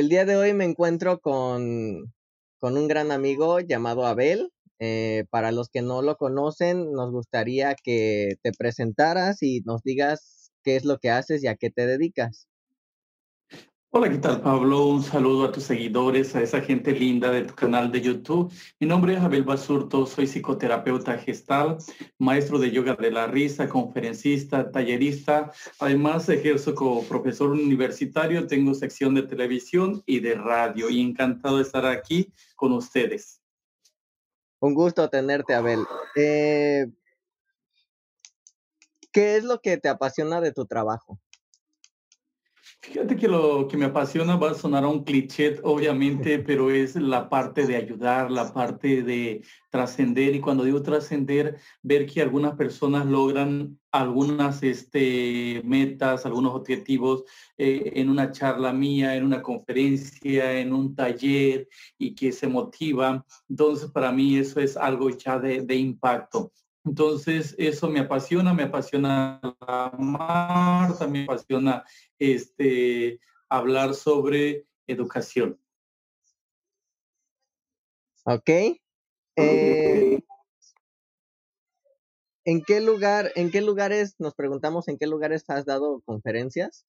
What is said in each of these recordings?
El día de hoy me encuentro con, con un gran amigo llamado Abel. Eh, para los que no lo conocen, nos gustaría que te presentaras y nos digas qué es lo que haces y a qué te dedicas. Hola, ¿qué tal Pablo? Un saludo a tus seguidores, a esa gente linda de tu canal de YouTube. Mi nombre es Abel Basurto, soy psicoterapeuta gestal, maestro de yoga de la risa, conferencista, tallerista. Además, ejerzo como profesor universitario, tengo sección de televisión y de radio y encantado de estar aquí con ustedes. Un gusto tenerte, Abel. Eh, ¿Qué es lo que te apasiona de tu trabajo? Fíjate que lo que me apasiona va a sonar a un cliché, obviamente, pero es la parte de ayudar, la parte de trascender. Y cuando digo trascender, ver que algunas personas logran algunas este, metas, algunos objetivos eh, en una charla mía, en una conferencia, en un taller y que se motivan. Entonces, para mí eso es algo ya de, de impacto. Entonces, eso me apasiona, me apasiona amar, también me apasiona este, hablar sobre educación. Ok. Eh, ¿En qué lugar, en qué lugares, nos preguntamos en qué lugares has dado conferencias?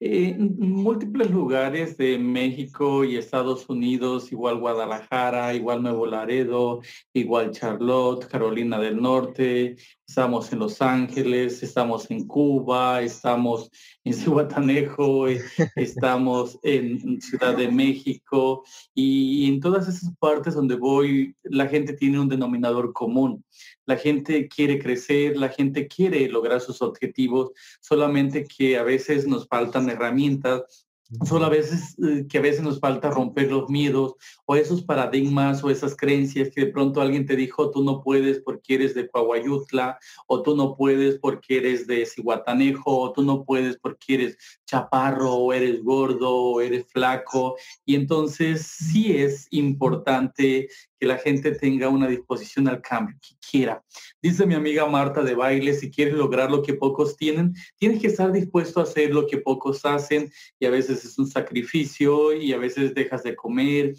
En múltiples lugares de México y Estados Unidos, igual Guadalajara, igual Nuevo Laredo, igual Charlotte, Carolina del Norte, estamos en Los Ángeles, estamos en Cuba, estamos en Cihuatanejo, eh, estamos en Ciudad de México y en todas esas partes donde voy la gente tiene un denominador común. La gente quiere crecer, la gente quiere lograr sus objetivos, solamente que a veces nos faltan herramientas Solo a veces eh, que a veces nos falta romper los miedos o esos paradigmas o esas creencias que de pronto alguien te dijo tú no puedes porque eres de Coahuayutla o tú no puedes porque eres de Cihuatanejo o tú no puedes porque eres chaparro o eres gordo o eres flaco. Y entonces sí es importante que la gente tenga una disposición al cambio, que quiera. Dice mi amiga Marta de baile, si quieres lograr lo que pocos tienen, tienes que estar dispuesto a hacer lo que pocos hacen y a veces es un sacrificio y a veces dejas de comer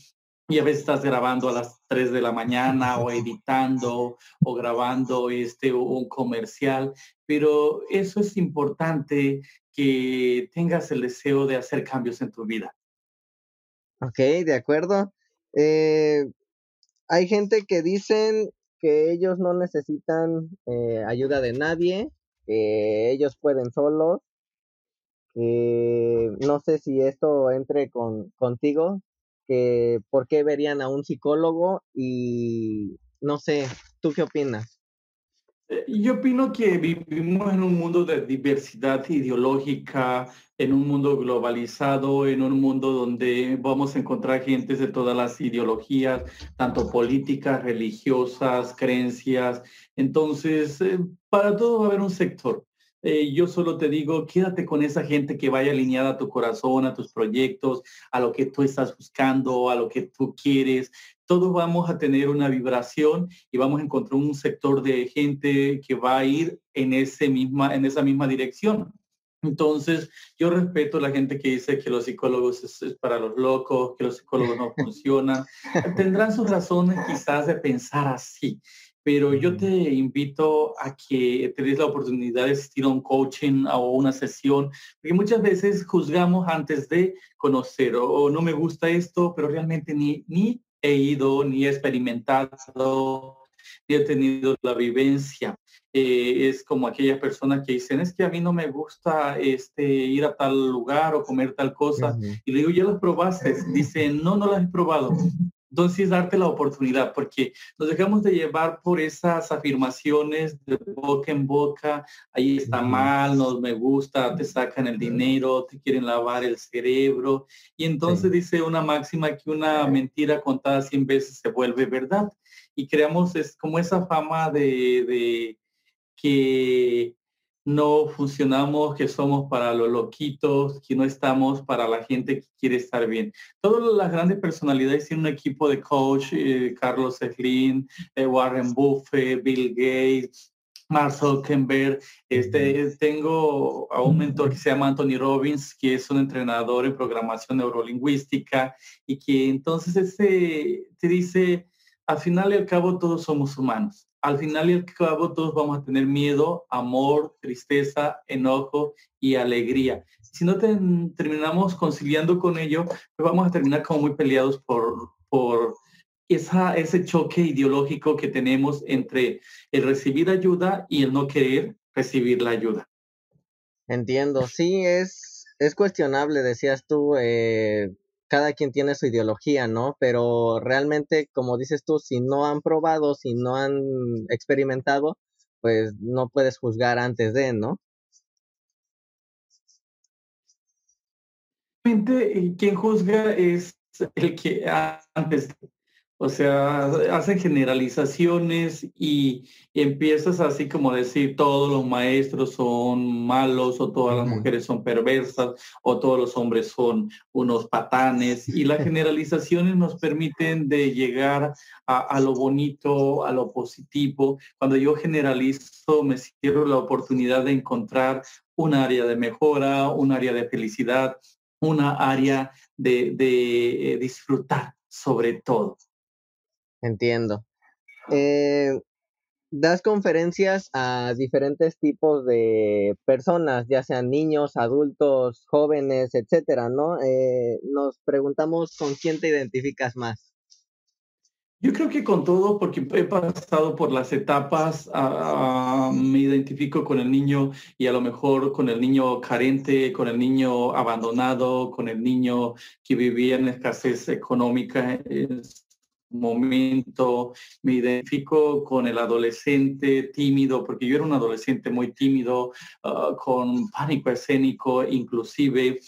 y a veces estás grabando a las 3 de la mañana o editando o grabando este un comercial, pero eso es importante que tengas el deseo de hacer cambios en tu vida. Ok, de acuerdo. Eh, hay gente que dicen que ellos no necesitan eh, ayuda de nadie, que ellos pueden solos, no sé si esto entre con, contigo, que por qué verían a un psicólogo y no sé, ¿tú qué opinas? Yo opino que vivimos en un mundo de diversidad ideológica, en un mundo globalizado, en un mundo donde vamos a encontrar gentes de todas las ideologías, tanto políticas, religiosas, creencias. Entonces, eh, para todo va a haber un sector. Eh, yo solo te digo, quédate con esa gente que vaya alineada a tu corazón, a tus proyectos, a lo que tú estás buscando, a lo que tú quieres. Todos vamos a tener una vibración y vamos a encontrar un sector de gente que va a ir en, ese misma, en esa misma dirección. Entonces, yo respeto a la gente que dice que los psicólogos es, para los locos, que los psicólogos no funcionan. Tendrán sus razones quizás de pensar así, pero yo te invito a que te des la oportunidad de asistir a un coaching o una sesión, porque muchas veces juzgamos antes de conocer o, no me gusta esto, pero realmente ni, ni he ido, ni he experimentado, ni he tenido la vivencia. Eh, es como aquellas personas que dicen, es que a mí no me gusta este, ir a tal lugar o comer tal cosa. Y le digo, ¿ya las probaste? Dicen, no, no las he probado. Entonces, darte la oportunidad, porque nos dejamos de llevar por esas afirmaciones de boca en boca, ahí está mal, no me gusta, te sacan el dinero, te quieren lavar el cerebro. Y entonces dice una máxima que una mentira contada 100 veces se vuelve verdad. Y creamos es como esa fama de, de que no funcionamos, que somos para los loquitos, que no estamos para la gente que quiere estar bien. Todas las grandes personalidades tienen un equipo de coach, eh, Carlos Slim, eh, Warren Buffett, Bill Gates, Mark Zuckerberg, este, tengo a un mentor que se llama Anthony Robbins, que es un entrenador en programación neurolingüística y que entonces ese te dice, al final y al cabo todos somos humanos. Al final y al cabo todos vamos a tener miedo, amor, tristeza, enojo y alegría. Si no terminamos conciliando con ello, pues vamos a terminar como muy peleados por, por ese choque ideológico que tenemos entre el recibir ayuda y el no querer recibir la ayuda. Entiendo, sí, es, es cuestionable, decías tú, eh, cada quien tiene su ideología, ¿no? Pero realmente, como dices tú, si no han probado, si no han experimentado, pues no puedes juzgar antes de, ¿no? Quien juzga es el que antes de o sea, hacen generalizaciones y, empiezas así como decir todos los maestros son malos o todas las mujeres son perversas o todos los hombres son unos patanes. Y las generalizaciones nos permiten de llegar a, a lo bonito, a lo positivo. Cuando yo generalizo, me cierro la oportunidad de encontrar un área de mejora, un área de felicidad, una área de, de eh, disfrutar sobre todo. Entiendo. Eh, das conferencias a diferentes tipos de personas, ya sean niños, adultos, jóvenes, etcétera, ¿no? Eh, nos preguntamos con quién te identificas más. Yo creo que con todo, porque he pasado por las etapas, ah, me identifico con el niño y a lo mejor con el niño carente, con el niño abandonado, con el niño que vivía en escasez económica momento, me identifico con el adolescente tímido, porque yo era un adolescente muy tímido, ah, con pánico escénico inclusive,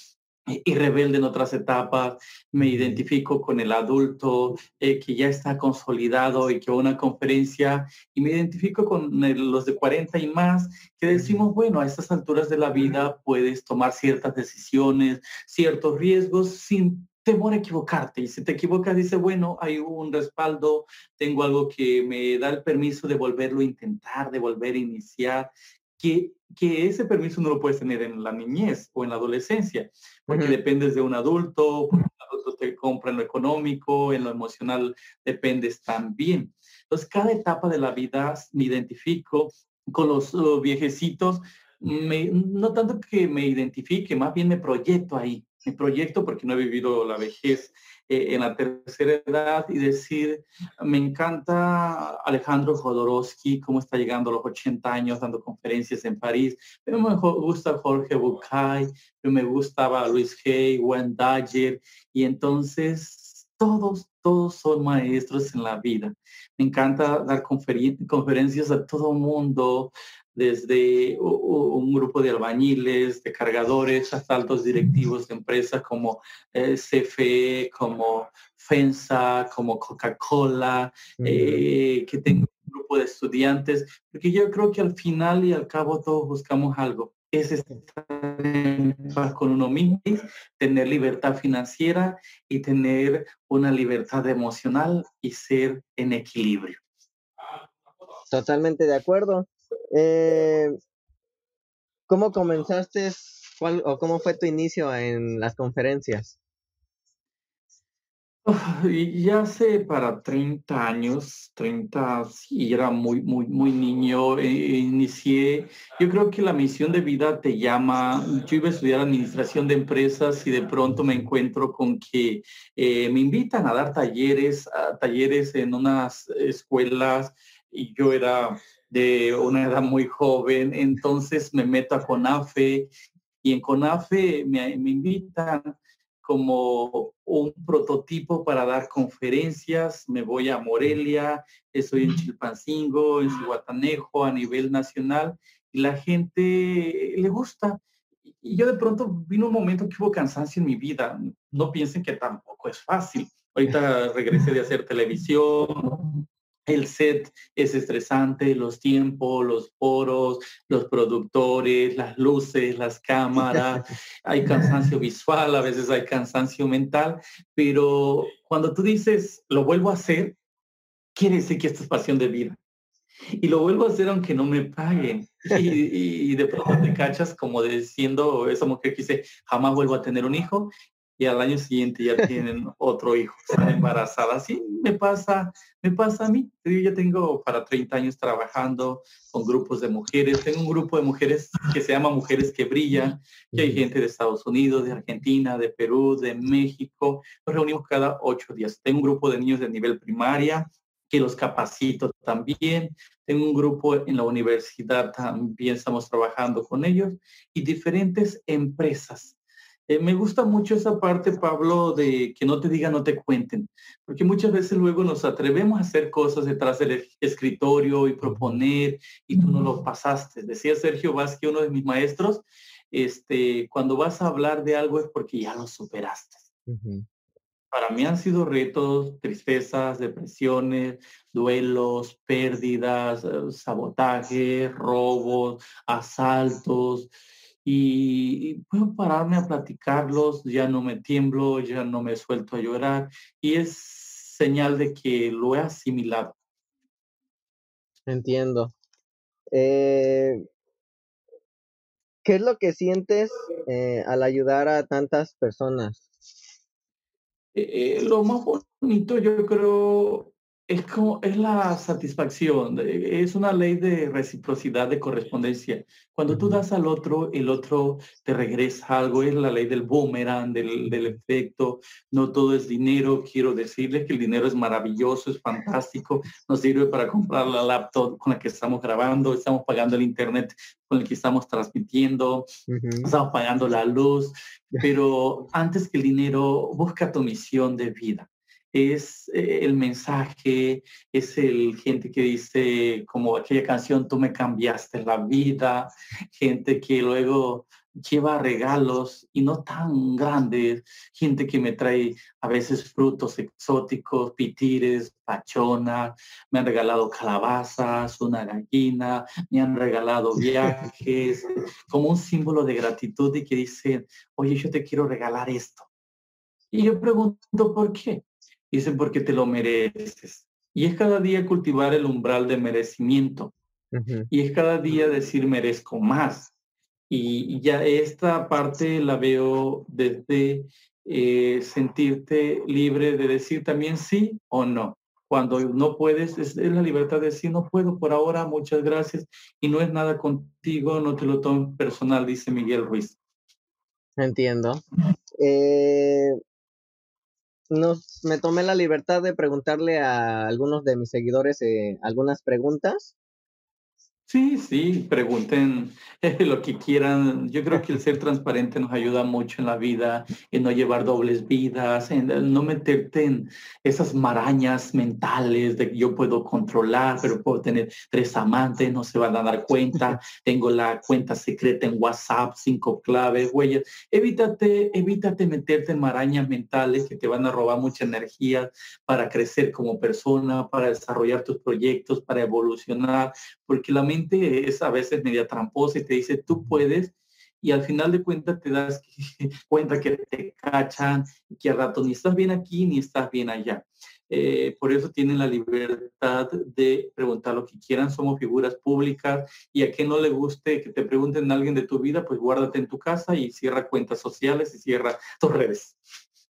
y rebelde en otras etapas, me identifico con el adulto eh, que ya está consolidado y que va a una conferencia, y me identifico con los de 40 y más, que decimos, bueno, a estas alturas de la vida puedes tomar ciertas decisiones, ciertos riesgos sin temor a equivocarte. Y si te equivocas, dice, bueno, hay un respaldo, tengo algo que me da el permiso de volverlo a intentar, de volver a iniciar, que, que ese permiso no lo puedes tener en la niñez o en la adolescencia, porque dependes de un adulto, porque un adulto te compra en lo económico, en lo emocional dependes también. Entonces, cada etapa de la vida me identifico con los uh, viejecitos, no tanto que me identifique, más bien me proyecto ahí mi proyecto porque no he vivido la vejez eh, en la tercera edad y decir, me encanta Alejandro Jodorowsky, cómo está llegando a los 80 años dando conferencias en París, me gusta Jorge Bucay, me gustaba Luis Hay, Wayne Dyer, y entonces todos, todos son maestros en la vida. Me encanta dar conferencias a todo mundo, desde un grupo de albañiles, de cargadores, hasta altos directivos de empresas como eh, CFE, como FENSA, como Coca-Cola, eh, que tengo un grupo de estudiantes, porque yo creo que al final y al cabo todos buscamos algo. Es estar en paz con uno mismo, tener libertad financiera y tener una libertad emocional y ser en equilibrio. Totalmente de acuerdo. Eh, ¿Cómo comenzaste o cómo fue tu inicio en las conferencias? Ya hace para 30 años, 30, sí, era muy, muy, muy niño, eh, inicié, yo creo que la misión de vida te llama, yo iba a estudiar administración de empresas y de pronto me encuentro con que eh, me invitan a dar talleres, talleres en unas escuelas y yo era de una edad muy joven, entonces me meto a CONAFE y en CONAFE me, me invitan como un prototipo para dar conferencias, me voy a Morelia, estoy en Chilpancingo, en Cihuatanejo a nivel nacional y la gente le gusta. Y yo de pronto vino un momento que hubo cansancio en mi vida. No piensen que tampoco es fácil. Ahorita regresé de hacer televisión, el set es estresante, los tiempos, los foros, los productores, las luces, las cámaras, hay cansancio visual, a veces hay cansancio mental, pero cuando tú dices, lo vuelvo a hacer, quiere decir que esto es pasión de vida. y lo vuelvo a hacer aunque no me paguen. Y, de pronto te cachas como diciendo esa mujer que dice, jamás vuelvo a tener un hijo y al año siguiente ya tienen otro hijo, están embarazada. Así me pasa, me pasa a mí. Yo ya tengo para 30 años trabajando con grupos de mujeres. Tengo un grupo de mujeres que se llama Mujeres que Brillan, que hay gente de Estados Unidos, de Argentina, de Perú, de México. Nos reunimos cada ocho días. Tengo un grupo de niños de nivel primaria que los capacito también. Tengo un grupo en la universidad, también estamos trabajando con ellos y diferentes empresas eh, me gusta mucho esa parte, Pablo, de que no te digan, no te cuenten, porque muchas veces luego nos atrevemos a hacer cosas detrás del escritorio y proponer y tú no lo pasaste. Decía Sergio Vázquez, uno de mis maestros, este, cuando vas a hablar de algo es porque ya lo superaste. Para mí han sido retos, tristezas, depresiones, duelos, pérdidas, eh, sabotaje, robos, asaltos, y, puedo pararme a platicarlos, ya no me tiemblo, ya no me suelto a llorar y es señal de que lo he asimilado. Entiendo. Eh, ¿Qué es lo que sientes eh, al ayudar a tantas personas? Eh, lo más bonito yo creo es como es la satisfacción, es una ley de reciprocidad, de correspondencia. Cuando tú das al otro, el otro te regresa algo, es la ley del boomerang, del, del efecto. No todo es dinero, quiero decirles que el dinero es maravilloso, es fantástico, nos sirve para comprar la laptop con la que estamos grabando, estamos pagando el internet con el que estamos transmitiendo, estamos pagando la luz, pero antes que el dinero, busca tu misión de vida es eh, el mensaje, es el gente que dice como aquella canción, tú me cambiaste la vida, gente que luego lleva regalos y no tan grandes, gente que me trae a veces frutos exóticos, pitires, pachonas, me han regalado calabazas, una gallina, me han regalado viajes, como un símbolo de gratitud y que dicen, oye, yo te quiero regalar esto. Y yo pregunto, ¿por qué? Dicen porque te lo mereces. Y es cada día cultivar el umbral de merecimiento. Y es cada día decir merezco más. Y, ya esta parte la veo desde eh, sentirte libre de decir también sí o no. Cuando no puedes, es, la libertad de decir no puedo por ahora, muchas gracias. Y no es nada contigo, no te lo tomes personal, dice Miguel Ruiz. Entiendo. Eh, nos, me tomé la libertad de preguntarle a algunos de mis seguidores eh, algunas preguntas Sí, sí, pregunten lo que quieran. Yo creo que el ser transparente nos ayuda mucho en la vida, en no llevar dobles vidas, en no meterte en esas marañas mentales de que yo puedo controlar, pero puedo tener tres amantes, no se van a dar cuenta. Tengo la cuenta secreta en WhatsApp, cinco claves, huellas. Evítate, evítate meterte en marañas mentales que te van a robar mucha energía para crecer como persona, para desarrollar tus proyectos, para evolucionar, porque la mente es a veces media tramposa y te dice, tú puedes, y al final de cuentas te das cuenta que te cachan, que al rato ni estás bien aquí ni estás bien allá. Eh, por eso tienen la libertad de preguntar lo que quieran, somos figuras públicas y a quien no le guste que te pregunten a alguien de tu vida, pues guárdate en tu casa y cierra cuentas sociales y cierra tus redes.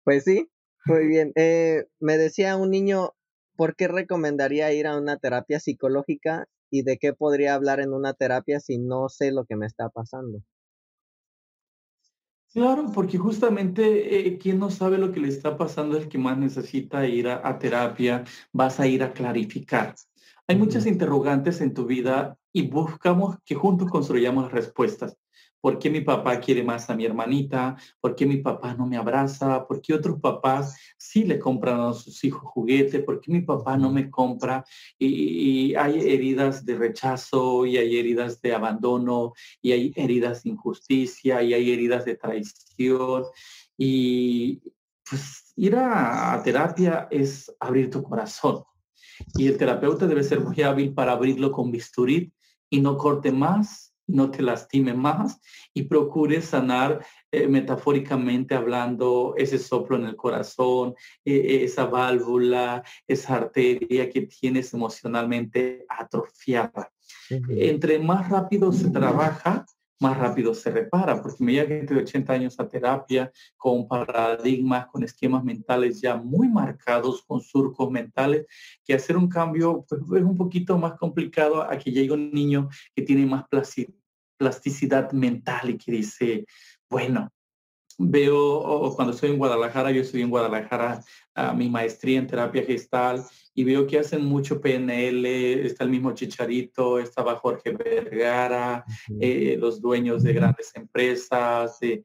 Pues sí, muy bien. Eh, me decía un niño, ¿por qué recomendaría ir a una terapia psicológica y de qué podría hablar en una terapia si no sé lo que me está pasando. Claro, porque justamente eh, quien no sabe lo que le está pasando es el que más necesita ir a, terapia, vas a ir a clarificar. Hay muchas interrogantes en tu vida y buscamos que juntos construyamos respuestas. ¿Por qué mi papá quiere más a mi hermanita? ¿Por qué mi papá no me abraza? ¿Por qué otros papás sí le compran a sus hijos juguetes? ¿Por qué mi papá no me compra? Y, hay heridas de rechazo y hay heridas de abandono y hay heridas de injusticia y hay heridas de traición. Y pues ir a terapia es abrir tu corazón. Y el terapeuta debe ser muy hábil para abrirlo con bisturí y no corte más no te lastime más y procure sanar eh, metafóricamente hablando, ese soplo en el corazón, e, esa válvula, esa arteria que tienes emocionalmente atrofiada. Entre más rápido se trabaja, más rápido se repara, porque me llega gente de 80 años a terapia con paradigmas, con esquemas mentales ya muy marcados, con surcos mentales, que hacer un cambio pues, es un poquito más complicado a que llegue un niño que tiene más plasticidad mental y que dice, bueno, veo cuando estoy en Guadalajara, yo estoy en Guadalajara, a mi maestría en terapia gestal y veo que hacen mucho PNL, está el mismo Chicharito, estaba Jorge Vergara, eh, los dueños de grandes empresas, de,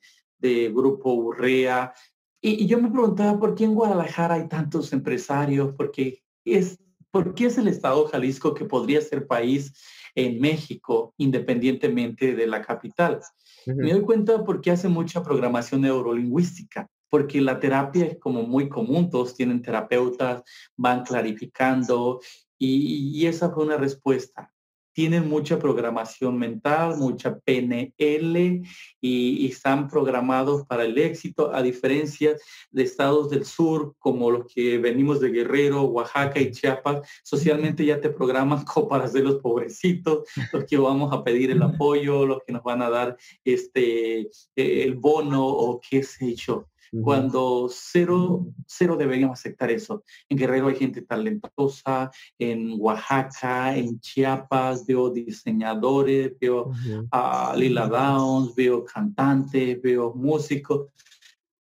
Grupo Urrea. Y, yo me preguntaba por qué en Guadalajara hay tantos empresarios, por qué es, por qué es el estado Jalisco que podría ser país en México, independientemente de la capital. Me doy cuenta porque hace mucha programación neurolingüística, porque la terapia es como muy común, todos tienen terapeutas, van clarificando y esa fue una respuesta tienen mucha programación mental, mucha PNL y, están programados para el éxito, a diferencia de estados del sur como los que venimos de Guerrero, Oaxaca y Chiapas, socialmente ya te programan como para ser los pobrecitos, los que vamos a pedir el apoyo, los que nos van a dar este, el bono o qué sé yo cuando cero, cero deberíamos aceptar eso. En Guerrero hay gente talentosa, en Oaxaca, en Chiapas, veo diseñadores, veo a Lila Downs, veo cantantes, veo músicos,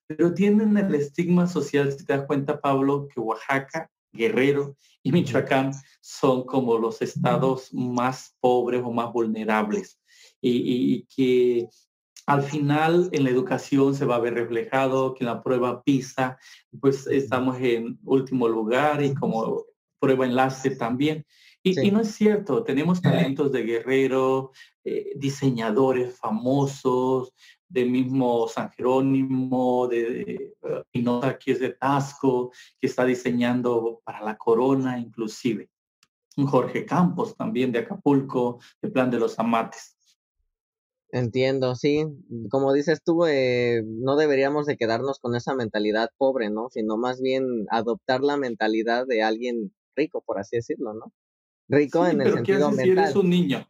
pero tienen el estigma social, si te das cuenta, Pablo, que Oaxaca, Guerrero y Michoacán son como los estados más pobres o más vulnerables. Y que al final en la educación se va a ver reflejado que en la prueba PISA, pues estamos en último lugar y como prueba enlace también. Y, no es cierto, tenemos talentos de guerrero, eh, diseñadores famosos, de mismo San Jerónimo, de, Pinota, que es de Tasco, que está diseñando para la corona inclusive. Jorge Campos también de Acapulco, de Plan de los Amates. Entiendo, sí. Como dices tú, eh, no deberíamos de quedarnos con esa mentalidad pobre, ¿no? Sino más bien adoptar la mentalidad de alguien rico, por así decirlo, ¿no? Rico en el sentido mental. Si eres un niño,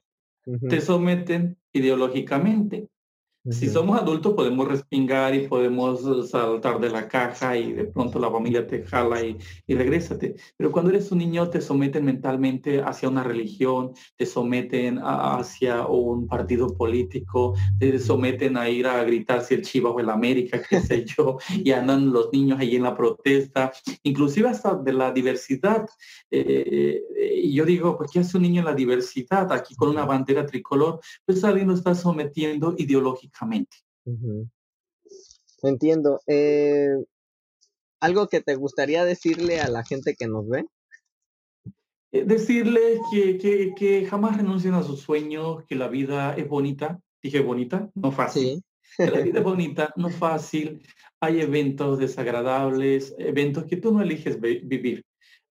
te someten ideológicamente si somos adultos podemos respingar y podemos uh, saltar de la caja y de pronto la familia te jala y, y regrésate. Pero cuando eres un niño te someten mentalmente hacia una religión, te someten hacia un partido político, te someten a ir a gritar si el Chivas o el América, qué sé yo, y andan los niños ahí en la protesta, inclusive hasta de la diversidad. Eh, y yo digo, pues ¿qué hace un niño en la diversidad? Aquí con una bandera tricolor, pues alguien lo está sometiendo ideológicamente Entiendo. Eh, ¿Algo que te gustaría decirle a la gente que nos ve? Eh, decirle que, que, jamás renuncien a sus sueños, que la vida es bonita. Dije bonita, no fácil. la vida es bonita, no fácil. Hay eventos desagradables, eventos que tú no eliges vivir.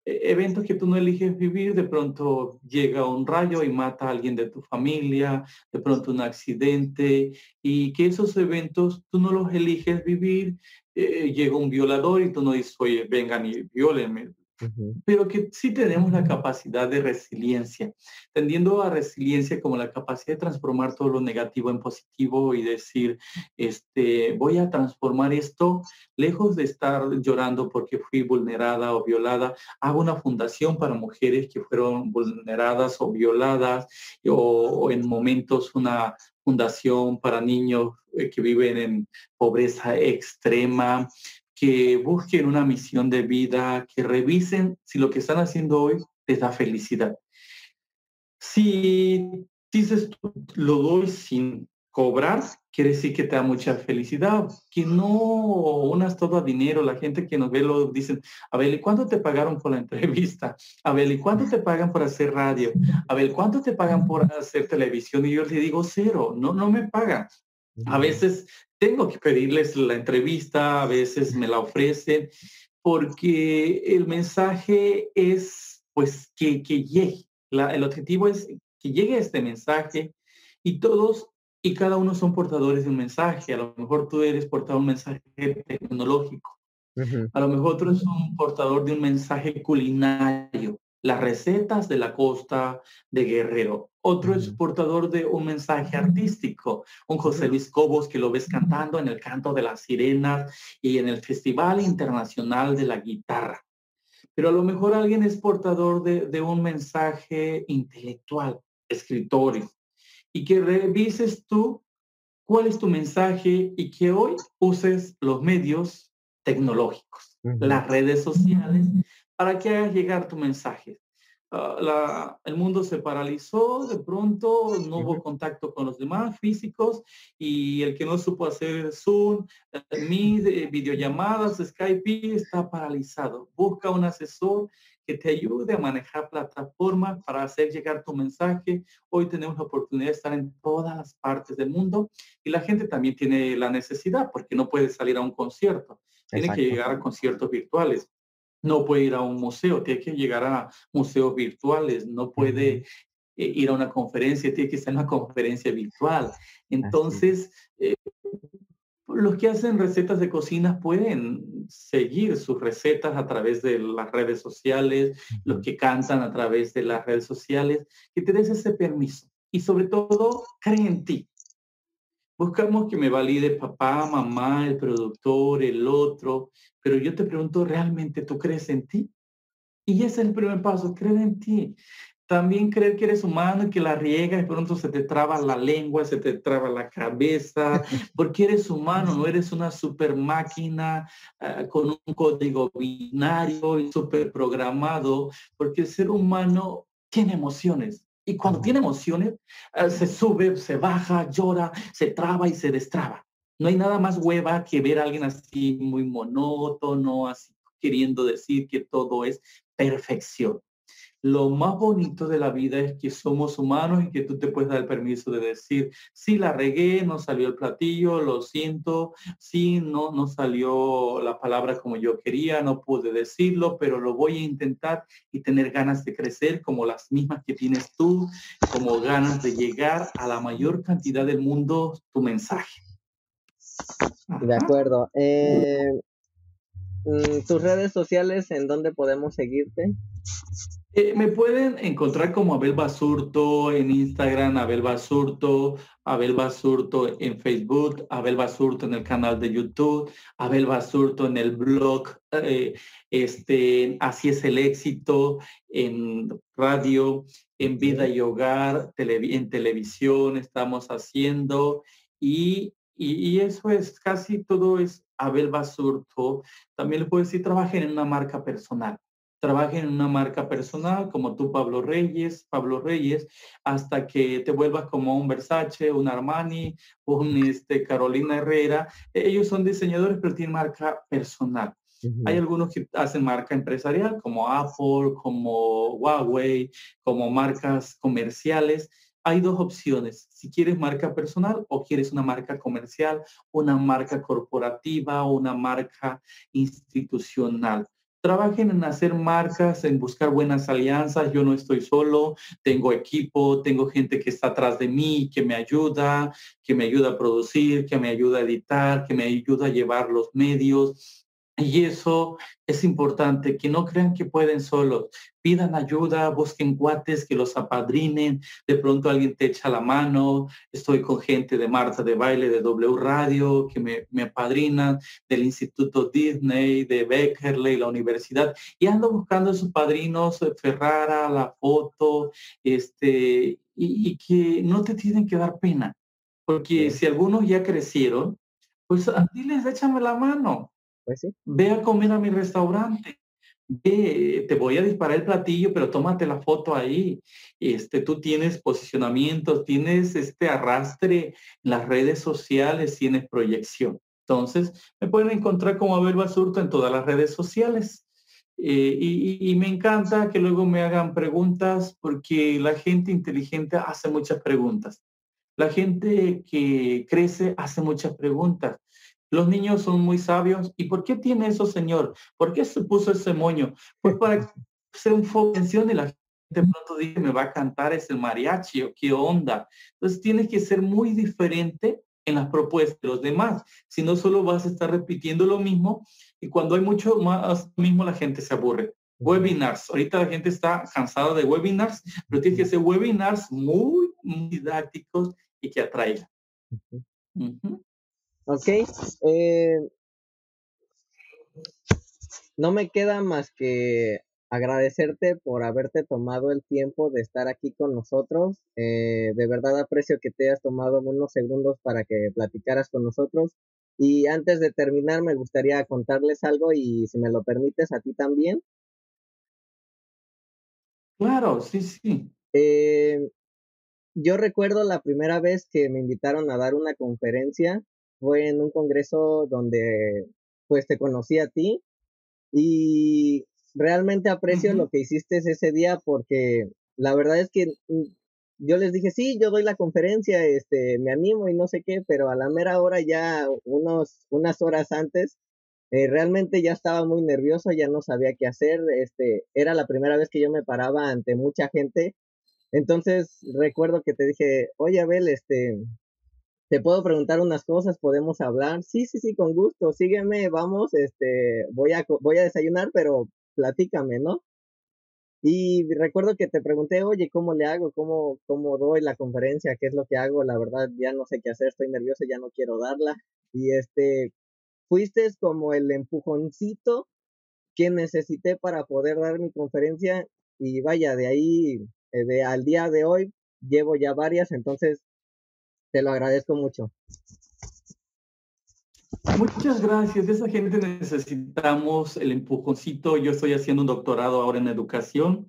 E-, eventos que tú no eliges vivir, de pronto llega un rayo y mata a alguien de tu familia, de pronto un accidente, y que esos eventos tú no los eliges vivir, eh, llega un violador y tú no dices, oye, vengan y violenme, pero que sí tenemos la capacidad de resiliencia, tendiendo a resiliencia como la capacidad de transformar todo lo negativo en positivo y decir, este, voy a transformar esto, lejos de estar llorando porque fui vulnerada o violada, hago una fundación para mujeres que fueron vulneradas o violadas, o en momentos una fundación para niños eh, que viven en pobreza extrema, que busquen una misión de vida, que revisen si lo que están haciendo hoy les da felicidad. Si dices, lo doy sin cobrar, quiere decir que te da mucha felicidad, que no unas todo a dinero, la gente que nos ve lo dicen, a ver, ¿y cuánto te pagaron por la entrevista? A ver, ¿y cuánto te pagan por hacer radio? A ver, ¿cuánto te pagan por hacer televisión? Y yo le digo cero, no, no me pagan. A veces tengo que pedirles la entrevista, a veces me la ofrecen, porque el mensaje es, pues, que, llegue. el objetivo es que llegue este mensaje y todos y cada uno son portadores de un mensaje. A lo mejor tú eres portador de un mensaje tecnológico. A lo mejor otro es un portador de un mensaje culinario, las recetas de la costa de Guerrero. Otro es portador de un mensaje artístico, un José Luis Cobos que lo ves cantando en el canto de las sirenas y en el Festival Internacional de la Guitarra. Pero a lo mejor alguien es portador de, de un mensaje intelectual, escritorio, y que revises tú cuál es tu mensaje y que hoy uses los medios tecnológicos, las redes sociales, para que hagas llegar tu mensaje. Ah, el mundo se paralizó, de pronto no hubo contacto con los demás físicos y el que no supo hacer Zoom, eh, Meet, eh, videollamadas, Skype, está paralizado. Busca un asesor que te ayude a manejar plataformas para hacer llegar tu mensaje. Hoy tenemos la oportunidad de estar en todas las partes del mundo y la gente también tiene la necesidad porque no puede salir a un concierto. Tiene que llegar a conciertos virtuales. No puede ir a un museo, tiene que llegar a museos virtuales, no puede eh, ir a una conferencia, tiene que estar en una conferencia virtual. Entonces, eh, los que hacen recetas de cocina pueden seguir sus recetas a través de las redes sociales, los que cantan a través de las redes sociales, que te des ese permiso. Y sobre todo, cree en ti. Buscamos que me valide papá, mamá, el productor, el otro, pero yo te pregunto, ¿realmente tú crees en ti? Y ese es el primer paso, creer en ti. También creer que eres humano y que la riega y pronto se te traba la lengua, se te traba la cabeza, porque eres humano, no eres una super máquina ah, con un código binario y super programado, porque el ser humano tiene emociones. Y cuando tiene emociones, ah, se sube, se baja, llora, se traba y se destraba. No hay nada más hueva que ver a alguien así muy monótono, así queriendo decir que todo es perfección lo más bonito de la vida es que somos humanos y que tú te puedes dar el permiso de decir, sí, la regué, no salió el platillo, lo siento, sí, no, no salió la palabra como yo quería, no pude decirlo, pero lo voy a intentar y tener ganas de crecer como las mismas que tienes tú, como ganas de llegar a la mayor cantidad del mundo tu mensaje. De acuerdo. Eh, tus redes sociales, ¿en dónde podemos seguirte? Eh, me pueden encontrar como Abel Basurto en Instagram, Abel Basurto, Abel Basurto en Facebook, Abel Basurto en el canal de YouTube, Abel Basurto en el blog, eh, este, Así es el éxito, en radio, en vida y hogar, en televisión estamos haciendo y, y, eso es casi todo es Abel Basurto. También le puedo decir, trabajen en una marca personal trabajen en una marca personal como tú, Pablo Reyes, Pablo Reyes, hasta que te vuelvas como un Versace, un Armani, un este, Carolina Herrera. Ellos son diseñadores, pero tienen marca personal. Hay algunos que hacen marca empresarial, como Apple, como Huawei, como marcas comerciales. Hay dos opciones, si quieres marca personal o quieres una marca comercial, una marca corporativa o una marca institucional trabajen en hacer marcas, en buscar buenas alianzas. Yo no estoy solo, tengo equipo, tengo gente que está atrás de mí, que me ayuda, que me ayuda a producir, que me ayuda a editar, que me ayuda a llevar los medios. Y eso es importante, que no crean que pueden solos. Pidan ayuda, busquen cuates que los apadrinen. De pronto alguien te echa la mano. Estoy con gente de Marta de Baile, de W Radio, que me, me apadrinan, del Instituto Disney, de Beckerley, la universidad. Y ando buscando a sus padrinos, Ferrara, la foto, este, y, que no te tienen que dar pena. Porque si algunos ya crecieron, pues diles, échame la mano pues Ve a comer a mi restaurante. Ve, te voy a disparar el platillo, pero tómate la foto ahí. Este, tú tienes posicionamiento, tienes este arrastre las redes sociales, tienes proyección. Entonces, me pueden encontrar como Abel Basurto en todas las redes sociales. Eh, y, y, me encanta que luego me hagan preguntas porque la gente inteligente hace muchas preguntas. La gente que crece hace muchas preguntas. Los niños son muy sabios. ¿Y por qué tiene eso, Señor? ¿Por qué se puso ese moño? Pues para ser un foco de la de pronto dice, me va a cantar es el mariachi o qué onda. Entonces tienes que ser muy diferente en las propuestas de los demás. Si no, solo vas a estar repitiendo lo mismo y cuando hay mucho más mismo la gente se aburre. Webinars. Ahorita la gente está cansada de webinars, pero tienes que hacer webinars muy, didácticos y que atraigan. Ok. Eh, no me queda más que agradecerte por haberte tomado el tiempo de estar aquí con nosotros. Eh, de verdad aprecio que te hayas tomado unos segundos para que platicaras con nosotros. Y antes de terminar, me gustaría contarles algo y si me lo permites a ti también. Claro, sí, sí. Eh, yo recuerdo la primera vez que me invitaron a dar una conferencia, fue en un congreso donde pues te conocí a ti y realmente aprecio lo que hiciste ese día porque la verdad es que mm, yo les dije, sí, yo doy la conferencia, este, me animo y no sé qué, pero a la mera hora ya unos, unas horas antes, eh, realmente ya estaba muy nervioso, ya no sabía qué hacer, este, era la primera vez que yo me paraba ante mucha gente, entonces recuerdo que te dije, oye Abel, este, te puedo preguntar unas cosas, podemos hablar. Sí, sí, sí, con gusto. Sígueme, vamos, este, voy a voy a desayunar, pero platícame, ¿no? Y recuerdo que te pregunté, oye, ¿cómo le hago? ¿Cómo, ¿Cómo doy la conferencia? ¿Qué es lo que hago? La verdad, ya no sé qué hacer, estoy nervioso, ya no quiero darla. Y este, fuiste como el empujoncito que necesité para poder dar mi conferencia. Y vaya, de ahí, eh, de al día de hoy, llevo ya varias, entonces te lo agradezco mucho. Muchas gracias. De esa gente necesitamos el empujoncito. Yo estoy haciendo un doctorado ahora en educación.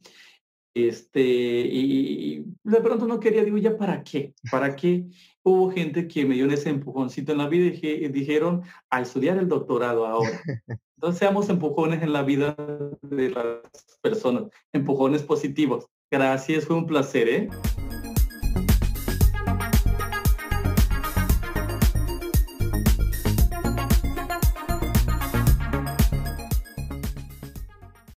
Este, y de pronto no quería, digo, ¿ya para qué? ¿Para qué? Hubo gente que me dio ese empujoncito en la vida y, dijeron a estudiar el doctorado ahora. Entonces seamos empujones en la vida de las personas, empujones positivos. Gracias, fue un placer, ¿eh?